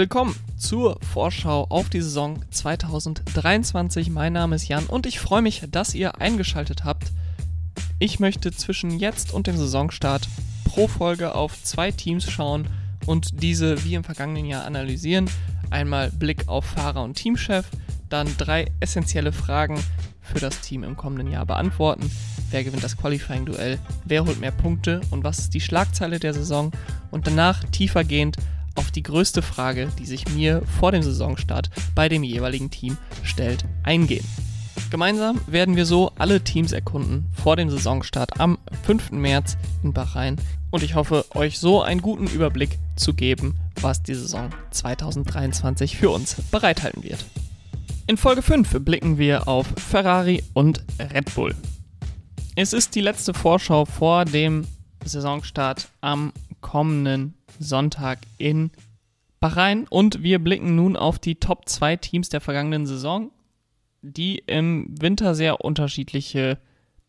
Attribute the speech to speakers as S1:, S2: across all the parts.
S1: willkommen zur Vorschau auf die Saison 2023. Mein Name ist Jan und ich freue mich, dass ihr eingeschaltet habt. Ich möchte zwischen jetzt und dem Saisonstart pro Folge auf zwei Teams schauen und diese wie im vergangenen Jahr analysieren. Einmal Blick auf Fahrer und Teamchef, dann drei essentielle Fragen für das Team im kommenden Jahr beantworten. Wer gewinnt das Qualifying-Duell? Wer holt mehr Punkte? Und was ist die Schlagzeile der Saison? Und danach tiefergehend auf die größte Frage, die sich mir vor dem Saisonstart bei dem jeweiligen Team stellt, eingehen. Gemeinsam werden wir so alle Teams erkunden vor dem Saisonstart am 5. März in Bahrain und ich hoffe, euch so einen guten Überblick zu geben, was die Saison 2023 für uns bereithalten wird. In Folge 5 blicken wir auf Ferrari und Red Bull. Es ist die letzte Vorschau vor dem Saisonstart am kommenden Sonntag in Bahrain. Und wir blicken nun auf die Top 2 Teams der vergangenen Saison, die im Winter sehr unterschiedliche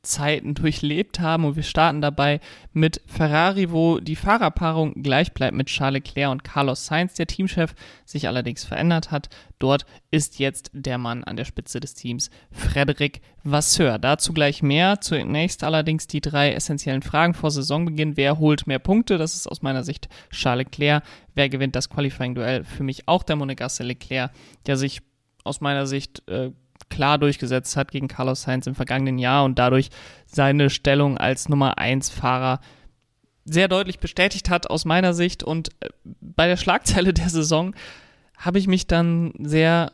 S1: Zeiten durchlebt haben und wir starten dabei mit Ferrari, wo die Fahrerpaarung gleich bleibt mit Charles Leclerc und Carlos Sainz, der Teamchef sich allerdings verändert hat. Dort ist jetzt der Mann an der Spitze des Teams, Frederic Vasseur. Dazu gleich mehr. Zunächst allerdings die drei essentiellen Fragen vor Saisonbeginn. Wer holt mehr Punkte? Das ist aus meiner Sicht Charles Leclerc. Wer gewinnt das Qualifying-Duell? Für mich auch der Monegasse Leclerc, der sich aus meiner Sicht äh, klar durchgesetzt hat gegen Carlos Sainz im vergangenen Jahr und dadurch seine Stellung als Nummer 1 Fahrer sehr deutlich bestätigt hat aus meiner Sicht. Und äh, bei der Schlagzeile der Saison habe ich mich dann sehr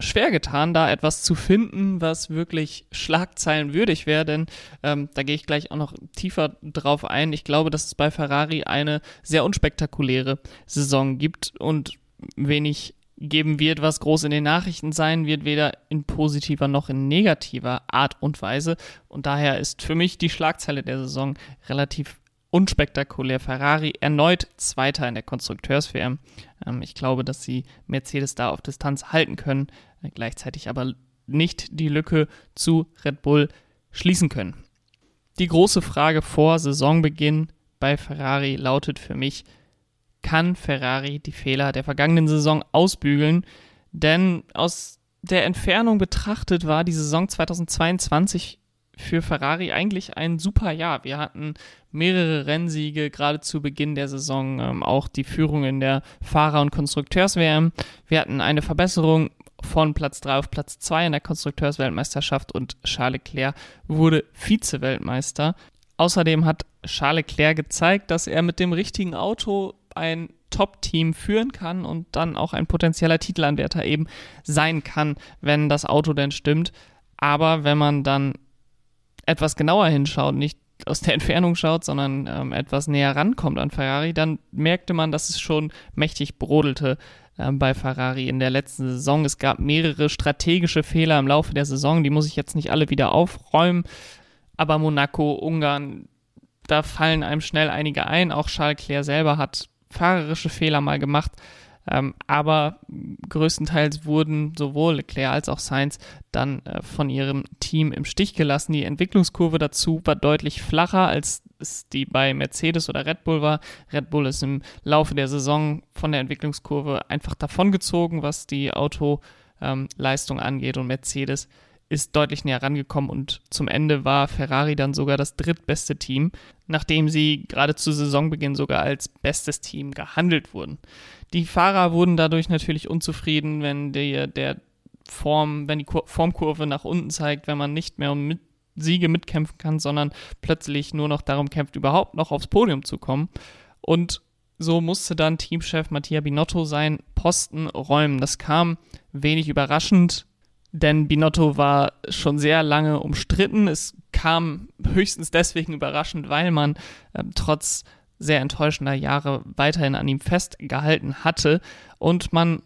S1: schwer getan, da etwas zu finden, was wirklich schlagzeilenwürdig wäre, denn ähm, da gehe ich gleich auch noch tiefer drauf ein. Ich glaube, dass es bei Ferrari eine sehr unspektakuläre Saison gibt und wenig geben wird, was groß in den Nachrichten sein wird, weder in positiver noch in negativer Art und Weise. Und daher ist für mich die Schlagzeile der Saison relativ unspektakulär. Ferrari erneut Zweiter in der Konstrukteurswärme. Ähm, ich glaube, dass sie Mercedes da auf Distanz halten können, äh, gleichzeitig aber nicht die Lücke zu Red Bull schließen können. Die große Frage vor Saisonbeginn bei Ferrari lautet für mich, kann Ferrari die Fehler der vergangenen Saison ausbügeln, denn aus der Entfernung betrachtet war die Saison 2022 für Ferrari eigentlich ein super Jahr. Wir hatten mehrere Rennsiege, gerade zu Beginn der Saison, ähm, auch die Führung in der Fahrer- und Konstrukteurs-WM. Wir hatten eine Verbesserung von Platz 3 auf Platz 2 in der Konstrukteursweltmeisterschaft und Charles Leclerc wurde Vize-Weltmeister. Außerdem hat Charles Leclerc gezeigt, dass er mit dem richtigen Auto ein Top-Team führen kann und dann auch ein potenzieller Titelanwärter eben sein kann, wenn das Auto denn stimmt. Aber wenn man dann etwas genauer hinschaut, nicht aus der Entfernung schaut, sondern ähm, etwas näher rankommt an Ferrari, dann merkte man, dass es schon mächtig brodelte äh, bei Ferrari in der letzten Saison. Es gab mehrere strategische Fehler im Laufe der Saison, die muss ich jetzt nicht alle wieder aufräumen. Aber Monaco, Ungarn, da fallen einem schnell einige ein. Auch Charles Leclerc selber hat fahrerische Fehler mal gemacht. Ähm, aber größtenteils wurden sowohl Leclerc als auch Sainz dann äh, von ihrem Team im Stich gelassen. Die Entwicklungskurve dazu war deutlich flacher, als es die bei Mercedes oder Red Bull war. Red Bull ist im Laufe der Saison von der Entwicklungskurve einfach davongezogen, was die Autoleistung ähm, angeht und Mercedes ist deutlich näher rangekommen und zum Ende war Ferrari dann sogar das drittbeste Team, nachdem sie gerade zu Saisonbeginn sogar als bestes Team gehandelt wurden. Die Fahrer wurden dadurch natürlich unzufrieden, wenn die, der Form, wenn die Formkurve nach unten zeigt, wenn man nicht mehr um mit Siege mitkämpfen kann, sondern plötzlich nur noch darum kämpft, überhaupt noch aufs Podium zu kommen. Und so musste dann Teamchef Mattia Binotto seinen Posten räumen. Das kam wenig überraschend denn Binotto war schon sehr lange umstritten. Es kam höchstens deswegen überraschend, weil man äh, trotz sehr enttäuschender Jahre weiterhin an ihm festgehalten hatte. Und man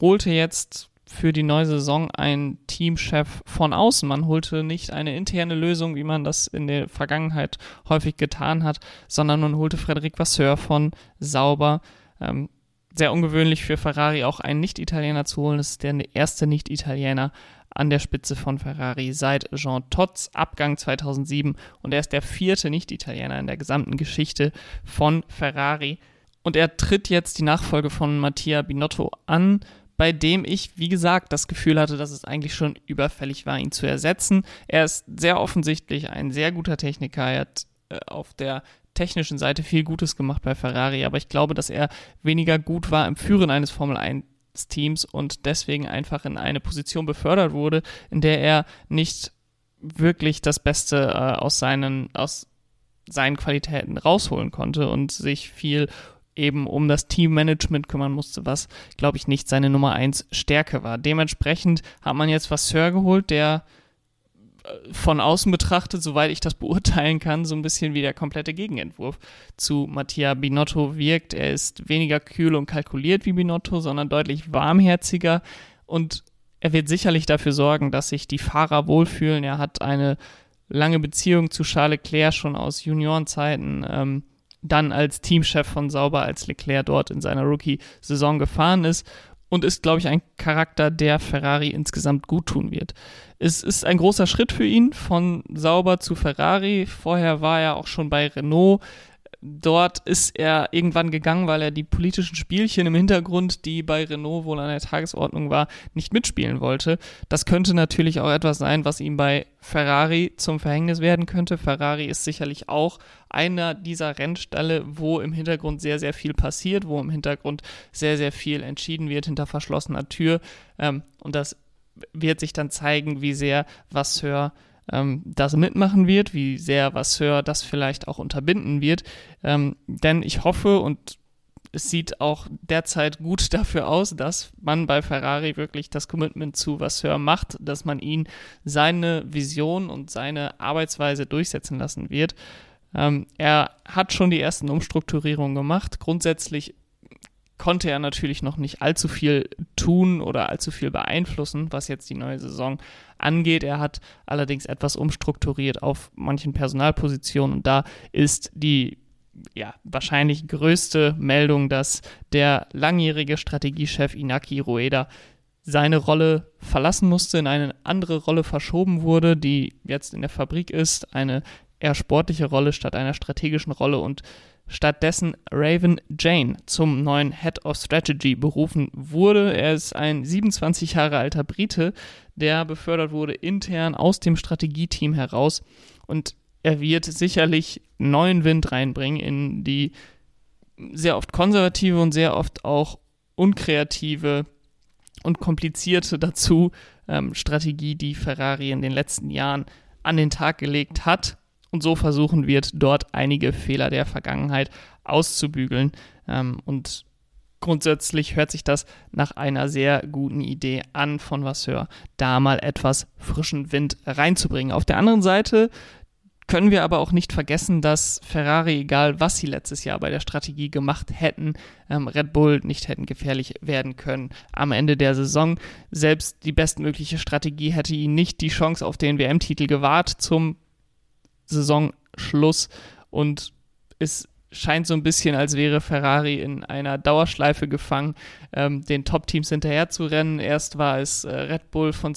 S1: holte jetzt für die neue Saison einen Teamchef von außen. Man holte nicht eine interne Lösung, wie man das in der Vergangenheit häufig getan hat, sondern man holte Frederic Vasseur von Sauber. Ähm, sehr ungewöhnlich für Ferrari auch einen Nicht-Italiener zu holen. Das ist der erste Nicht-Italiener an der Spitze von Ferrari seit Jean Todts Abgang 2007 und er ist der vierte Nicht-Italiener in der gesamten Geschichte von Ferrari. Und er tritt jetzt die Nachfolge von Mattia Binotto an, bei dem ich, wie gesagt, das Gefühl hatte, dass es eigentlich schon überfällig war, ihn zu ersetzen. Er ist sehr offensichtlich ein sehr guter Techniker. Er hat äh, auf der technischen Seite viel Gutes gemacht bei Ferrari, aber ich glaube, dass er weniger gut war im Führen eines Formel 1 Teams und deswegen einfach in eine Position befördert wurde, in der er nicht wirklich das Beste äh, aus seinen aus seinen Qualitäten rausholen konnte und sich viel eben um das Teammanagement kümmern musste, was, glaube ich, nicht seine Nummer 1 Stärke war. Dementsprechend hat man jetzt Vasseur geholt, der von außen betrachtet, soweit ich das beurteilen kann, so ein bisschen wie der komplette Gegenentwurf zu Mattia Binotto wirkt. Er ist weniger kühl und kalkuliert wie Binotto, sondern deutlich warmherziger und er wird sicherlich dafür sorgen, dass sich die Fahrer wohlfühlen. Er hat eine lange Beziehung zu Charles Leclerc schon aus Juniorenzeiten. Ähm, dann als Teamchef von Sauber, als Leclerc dort in seiner Rookie-Saison gefahren ist und ist, glaube ich, ein Charakter, der Ferrari insgesamt gut tun wird. Es ist ein großer Schritt für ihn von Sauber zu Ferrari. Vorher war er auch schon bei Renault. Dort ist er irgendwann gegangen, weil er die politischen Spielchen im Hintergrund, die bei Renault wohl an der Tagesordnung war, nicht mitspielen wollte. Das könnte natürlich auch etwas sein, was ihm bei Ferrari zum Verhängnis werden könnte. Ferrari ist sicherlich auch einer dieser Rennställe, wo im Hintergrund sehr, sehr viel passiert, wo im Hintergrund sehr, sehr viel entschieden wird hinter verschlossener Tür. Ähm, und das wird sich dann zeigen, wie sehr Vasseur ähm, das mitmachen wird, wie sehr Vasseur das vielleicht auch unterbinden wird. Ähm, denn ich hoffe und es sieht auch derzeit gut dafür aus, dass man bei Ferrari wirklich das Commitment zu Vasseur macht, dass man ihn seine Vision und seine Arbeitsweise durchsetzen lassen wird. Ähm, er hat schon die ersten Umstrukturierungen gemacht. Grundsätzlich konnte er natürlich noch nicht allzu viel tun oder allzu viel beeinflussen, was jetzt die neue Saison angeht. Er hat allerdings etwas umstrukturiert auf manchen Personalpositionen und da ist die ja, wahrscheinlich größte Meldung, dass der langjährige Strategiechef Inaki Rueda seine Rolle verlassen musste, in eine andere Rolle verschoben wurde, die jetzt in der Fabrik ist, eine eher sportliche Rolle statt einer strategischen Rolle und stattdessen Raven Jane zum neuen Head of Strategy berufen wurde. Er ist ein 27 Jahre alter Brite, der befördert wurde intern aus dem Strategieteam heraus und er wird sicherlich neuen Wind reinbringen in die sehr oft konservative und sehr oft auch unkreative und komplizierte dazu ähm, Strategie, die Ferrari in den letzten Jahren an den Tag gelegt hat und so versuchen wird, dort einige Fehler der Vergangenheit auszubügeln. Ähm, und grundsätzlich hört sich das nach einer sehr guten Idee an von Vasseur, da mal etwas frischen Wind reinzubringen. Auf der anderen Seite können wir aber auch nicht vergessen, dass Ferrari, egal was sie letztes Jahr bei der Strategie gemacht hätten, ähm, Red Bull nicht hätten gefährlich werden können am Ende der Saison. Selbst die bestmögliche Strategie hätte ihnen nicht die Chance auf den WM-Titel gewahrt zum Saisonschluss und es scheint so ein bisschen, als wäre Ferrari in einer Dauerschleife gefangen, ähm, den Top-Teams hinterher zu rennen. Erst war es äh, Red Bull von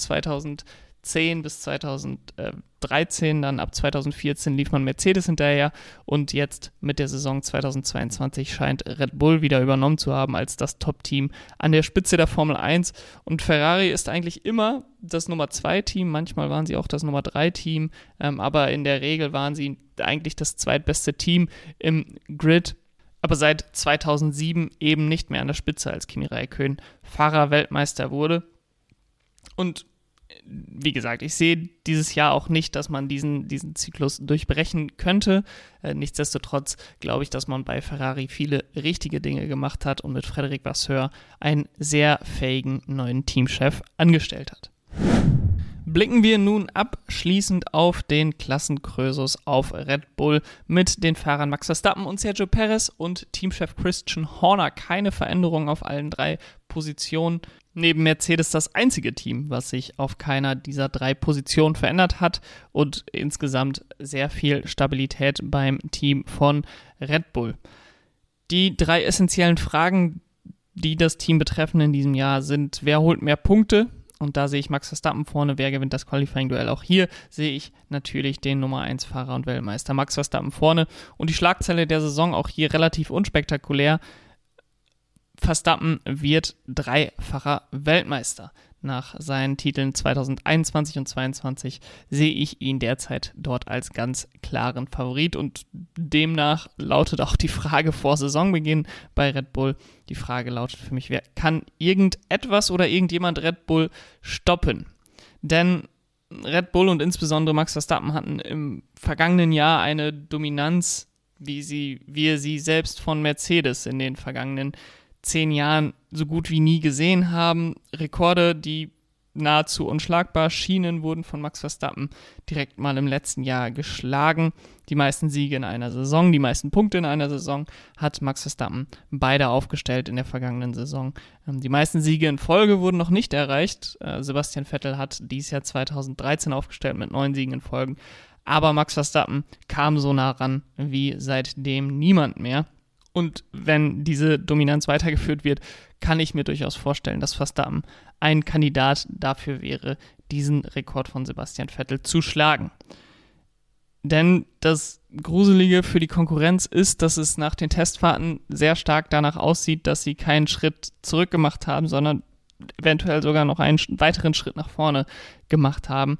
S1: 2010 bis 2013, dann ab 2014 lief man Mercedes hinterher und jetzt mit der Saison 2022 scheint Red Bull wieder übernommen zu haben als das Top-Team an der Spitze der Formel 1 und Ferrari ist eigentlich immer das Nummer 2 Team, manchmal waren sie auch das Nummer 3 Team, ähm, aber in der Regel waren sie eigentlich das zweitbeste Team im Grid. Aber seit 2007 eben nicht mehr an der Spitze, als Kimi Räikkönen Fahrer-Weltmeister wurde. Und wie gesagt, ich sehe dieses Jahr auch nicht, dass man diesen, diesen Zyklus durchbrechen könnte. Äh, nichtsdestotrotz glaube ich, dass man bei Ferrari viele richtige Dinge gemacht hat und mit Frederic Vasseur einen sehr fähigen neuen Teamchef angestellt hat. Blicken wir nun abschließend auf den Klassenkrösus auf Red Bull mit den Fahrern Max Verstappen und Sergio Perez und Teamchef Christian Horner. Keine Veränderung auf allen drei Positionen. Neben Mercedes das einzige Team, was sich auf keiner dieser drei Positionen verändert hat und insgesamt sehr viel Stabilität beim Team von Red Bull. Die drei essentiellen Fragen, die das Team betreffen in diesem Jahr, sind, wer holt mehr Punkte, Und da sehe ich Max Verstappen vorne. Wer gewinnt das Qualifying-Duell? Auch hier sehe ich natürlich den Nummer 1-Fahrer und Weltmeister Max Verstappen vorne. Und die Schlagzeile der Saison auch hier relativ unspektakulär. Verstappen wird dreifacher Weltmeister. Nach seinen Titeln 2021 und 2022 sehe ich ihn derzeit dort als ganz klaren Favorit und demnach lautet auch die Frage vor Saisonbeginn bei Red Bull. Die Frage lautet für mich, wer kann irgendetwas oder irgendjemand Red Bull stoppen? Denn Red Bull und insbesondere Max Verstappen hatten im vergangenen Jahr eine Dominanz, wie sie, wir sie selbst von Mercedes in den vergangenen Jahren zehn Jahren so gut wie nie gesehen haben. Rekorde, die nahezu unschlagbar schienen, wurden von Max Verstappen direkt mal im letzten Jahr geschlagen. Die meisten Siege in einer Saison, die meisten Punkte in einer Saison hat Max Verstappen beide aufgestellt in der vergangenen Saison. Ähm, die meisten Siege in Folge wurden noch nicht erreicht. Äh, Sebastian Vettel hat dies Jahr 2013 aufgestellt mit neun Siegen in Folgen. Aber Max Verstappen kam so nah ran wie seitdem niemand mehr. Und wenn diese Dominanz weitergeführt wird, kann ich mir durchaus vorstellen, dass Verstappen ein Kandidat dafür wäre, diesen Rekord von Sebastian Vettel zu schlagen. Denn das Gruselige für die Konkurrenz ist, dass es nach den Testfahrten sehr stark danach aussieht, dass sie keinen Schritt zurück gemacht haben, sondern eventuell sogar noch einen weiteren Schritt nach vorne gemacht haben.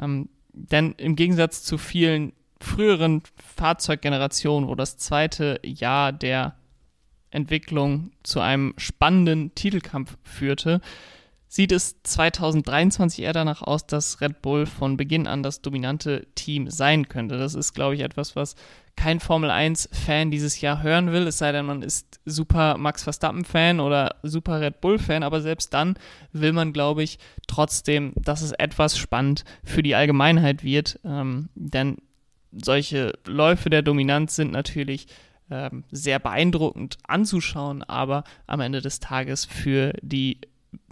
S1: Ähm, denn im Gegensatz zu vielen früheren Fahrzeuggenerationen, wo das zweite Jahr der Entwicklung zu einem spannenden Titelkampf führte, sieht es 2023 eher danach aus, dass Red Bull von Beginn an das dominante Team sein könnte. Das ist, glaube ich, etwas, was kein Formel 1-Fan dieses Jahr hören will, es sei denn, man ist super Max Verstappen-Fan oder super Red Bull-Fan, aber selbst dann will man, glaube ich, trotzdem, dass es etwas spannend für die Allgemeinheit wird, ähm, denn solche Läufe der Dominanz sind natürlich ähm, sehr beeindruckend anzuschauen, aber am Ende des Tages für die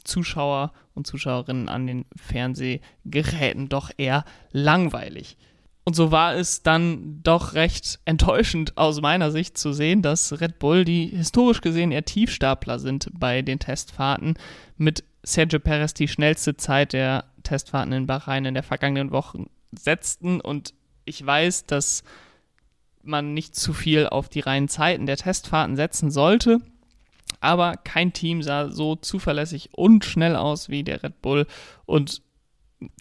S1: Zuschauer und Zuschauerinnen an den Fernsehgeräten doch eher langweilig. Und so war es dann doch recht enttäuschend aus meiner Sicht zu sehen, dass Red Bull, die historisch gesehen eher Tiefstapler sind bei den Testfahrten, mit Sergio Perez die schnellste Zeit der Testfahrten in Bahrain in der vergangenen Woche setzten und ich weiß, dass man nicht zu viel auf die reinen Zeiten der Testfahrten setzen sollte. Aber kein Team sah so zuverlässig und schnell aus wie der Red Bull. Und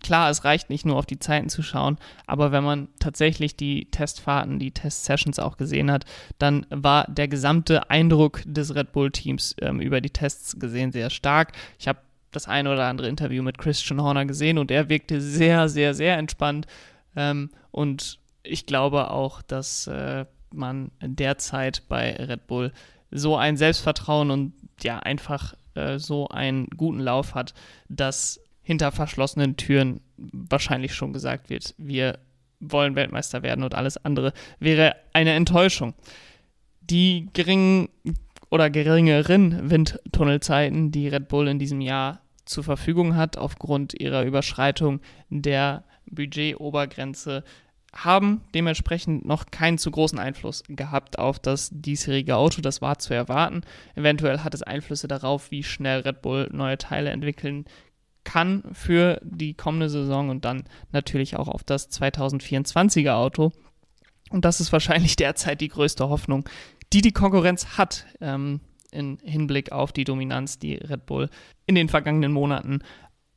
S1: klar, es reicht nicht nur auf die Zeiten zu schauen, aber wenn man tatsächlich die Testfahrten, die Testsessions auch gesehen hat, dann war der gesamte Eindruck des Red Bull-Teams ähm, über die Tests gesehen sehr stark. Ich habe das eine oder andere Interview mit Christian Horner gesehen und er wirkte sehr, sehr, sehr entspannt. Ähm, und ich glaube auch, dass äh, man derzeit bei Red Bull so ein Selbstvertrauen und ja einfach äh, so einen guten Lauf hat, dass hinter verschlossenen Türen wahrscheinlich schon gesagt wird, wir wollen Weltmeister werden und alles andere wäre eine Enttäuschung. Die geringen oder geringeren Windtunnelzeiten, die Red Bull in diesem Jahr zur Verfügung hat, aufgrund ihrer Überschreitung der Budgetobergrenze haben dementsprechend noch keinen zu großen Einfluss gehabt auf das diesjährige Auto. Das war zu erwarten. Eventuell hat es Einflüsse darauf, wie schnell Red Bull neue Teile entwickeln kann für die kommende Saison und dann natürlich auch auf das 2024er Auto. Und das ist wahrscheinlich derzeit die größte Hoffnung, die die Konkurrenz hat. Ähm, in Hinblick auf die Dominanz, die Red Bull in den vergangenen Monaten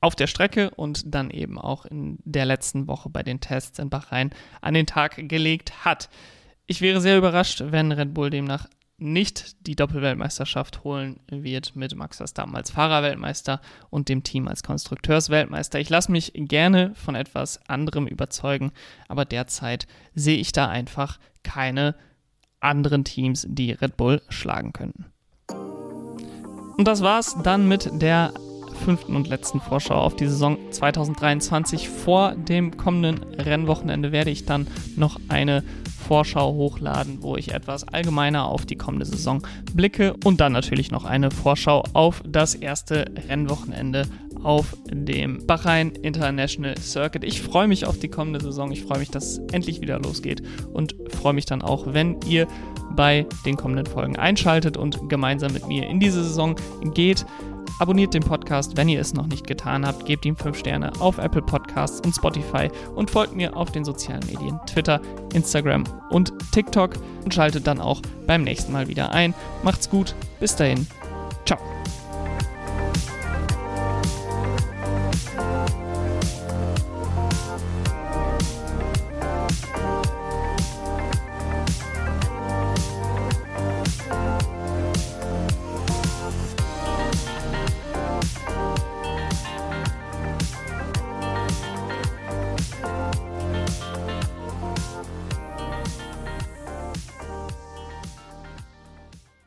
S1: auf der Strecke und dann eben auch in der letzten Woche bei den Tests in Bahrain an den Tag gelegt hat. Ich wäre sehr überrascht, wenn Red Bull demnach nicht die Doppelweltmeisterschaft holen wird mit Max Verstappen als Fahrerweltmeister und dem Team als Konstrukteursweltmeister. Ich lasse mich gerne von etwas anderem überzeugen, aber derzeit sehe ich da einfach keine anderen Teams, die Red Bull schlagen könnten. Und das war's dann mit der fünften und letzten Vorschau auf die Saison 2023. Vor dem kommenden Rennwochenende werde ich dann noch eine Vorschau hochladen, wo ich etwas allgemeiner auf die kommende Saison blicke und dann natürlich noch eine Vorschau auf das erste Rennwochenende auf dem Bahrain International Circuit. Ich freue mich auf die kommende Saison. Ich freue mich, dass es endlich wieder losgeht und freue mich dann auch, wenn ihr bei den kommenden Folgen einschaltet und gemeinsam mit mir in diese Saison geht. Abonniert den Podcast, wenn ihr es noch nicht getan habt. Gebt ihm 5 Sterne auf Apple Podcasts und Spotify und folgt mir auf den sozialen Medien Twitter, Instagram und TikTok und schaltet dann auch beim nächsten Mal wieder ein. Macht's gut, bis dahin,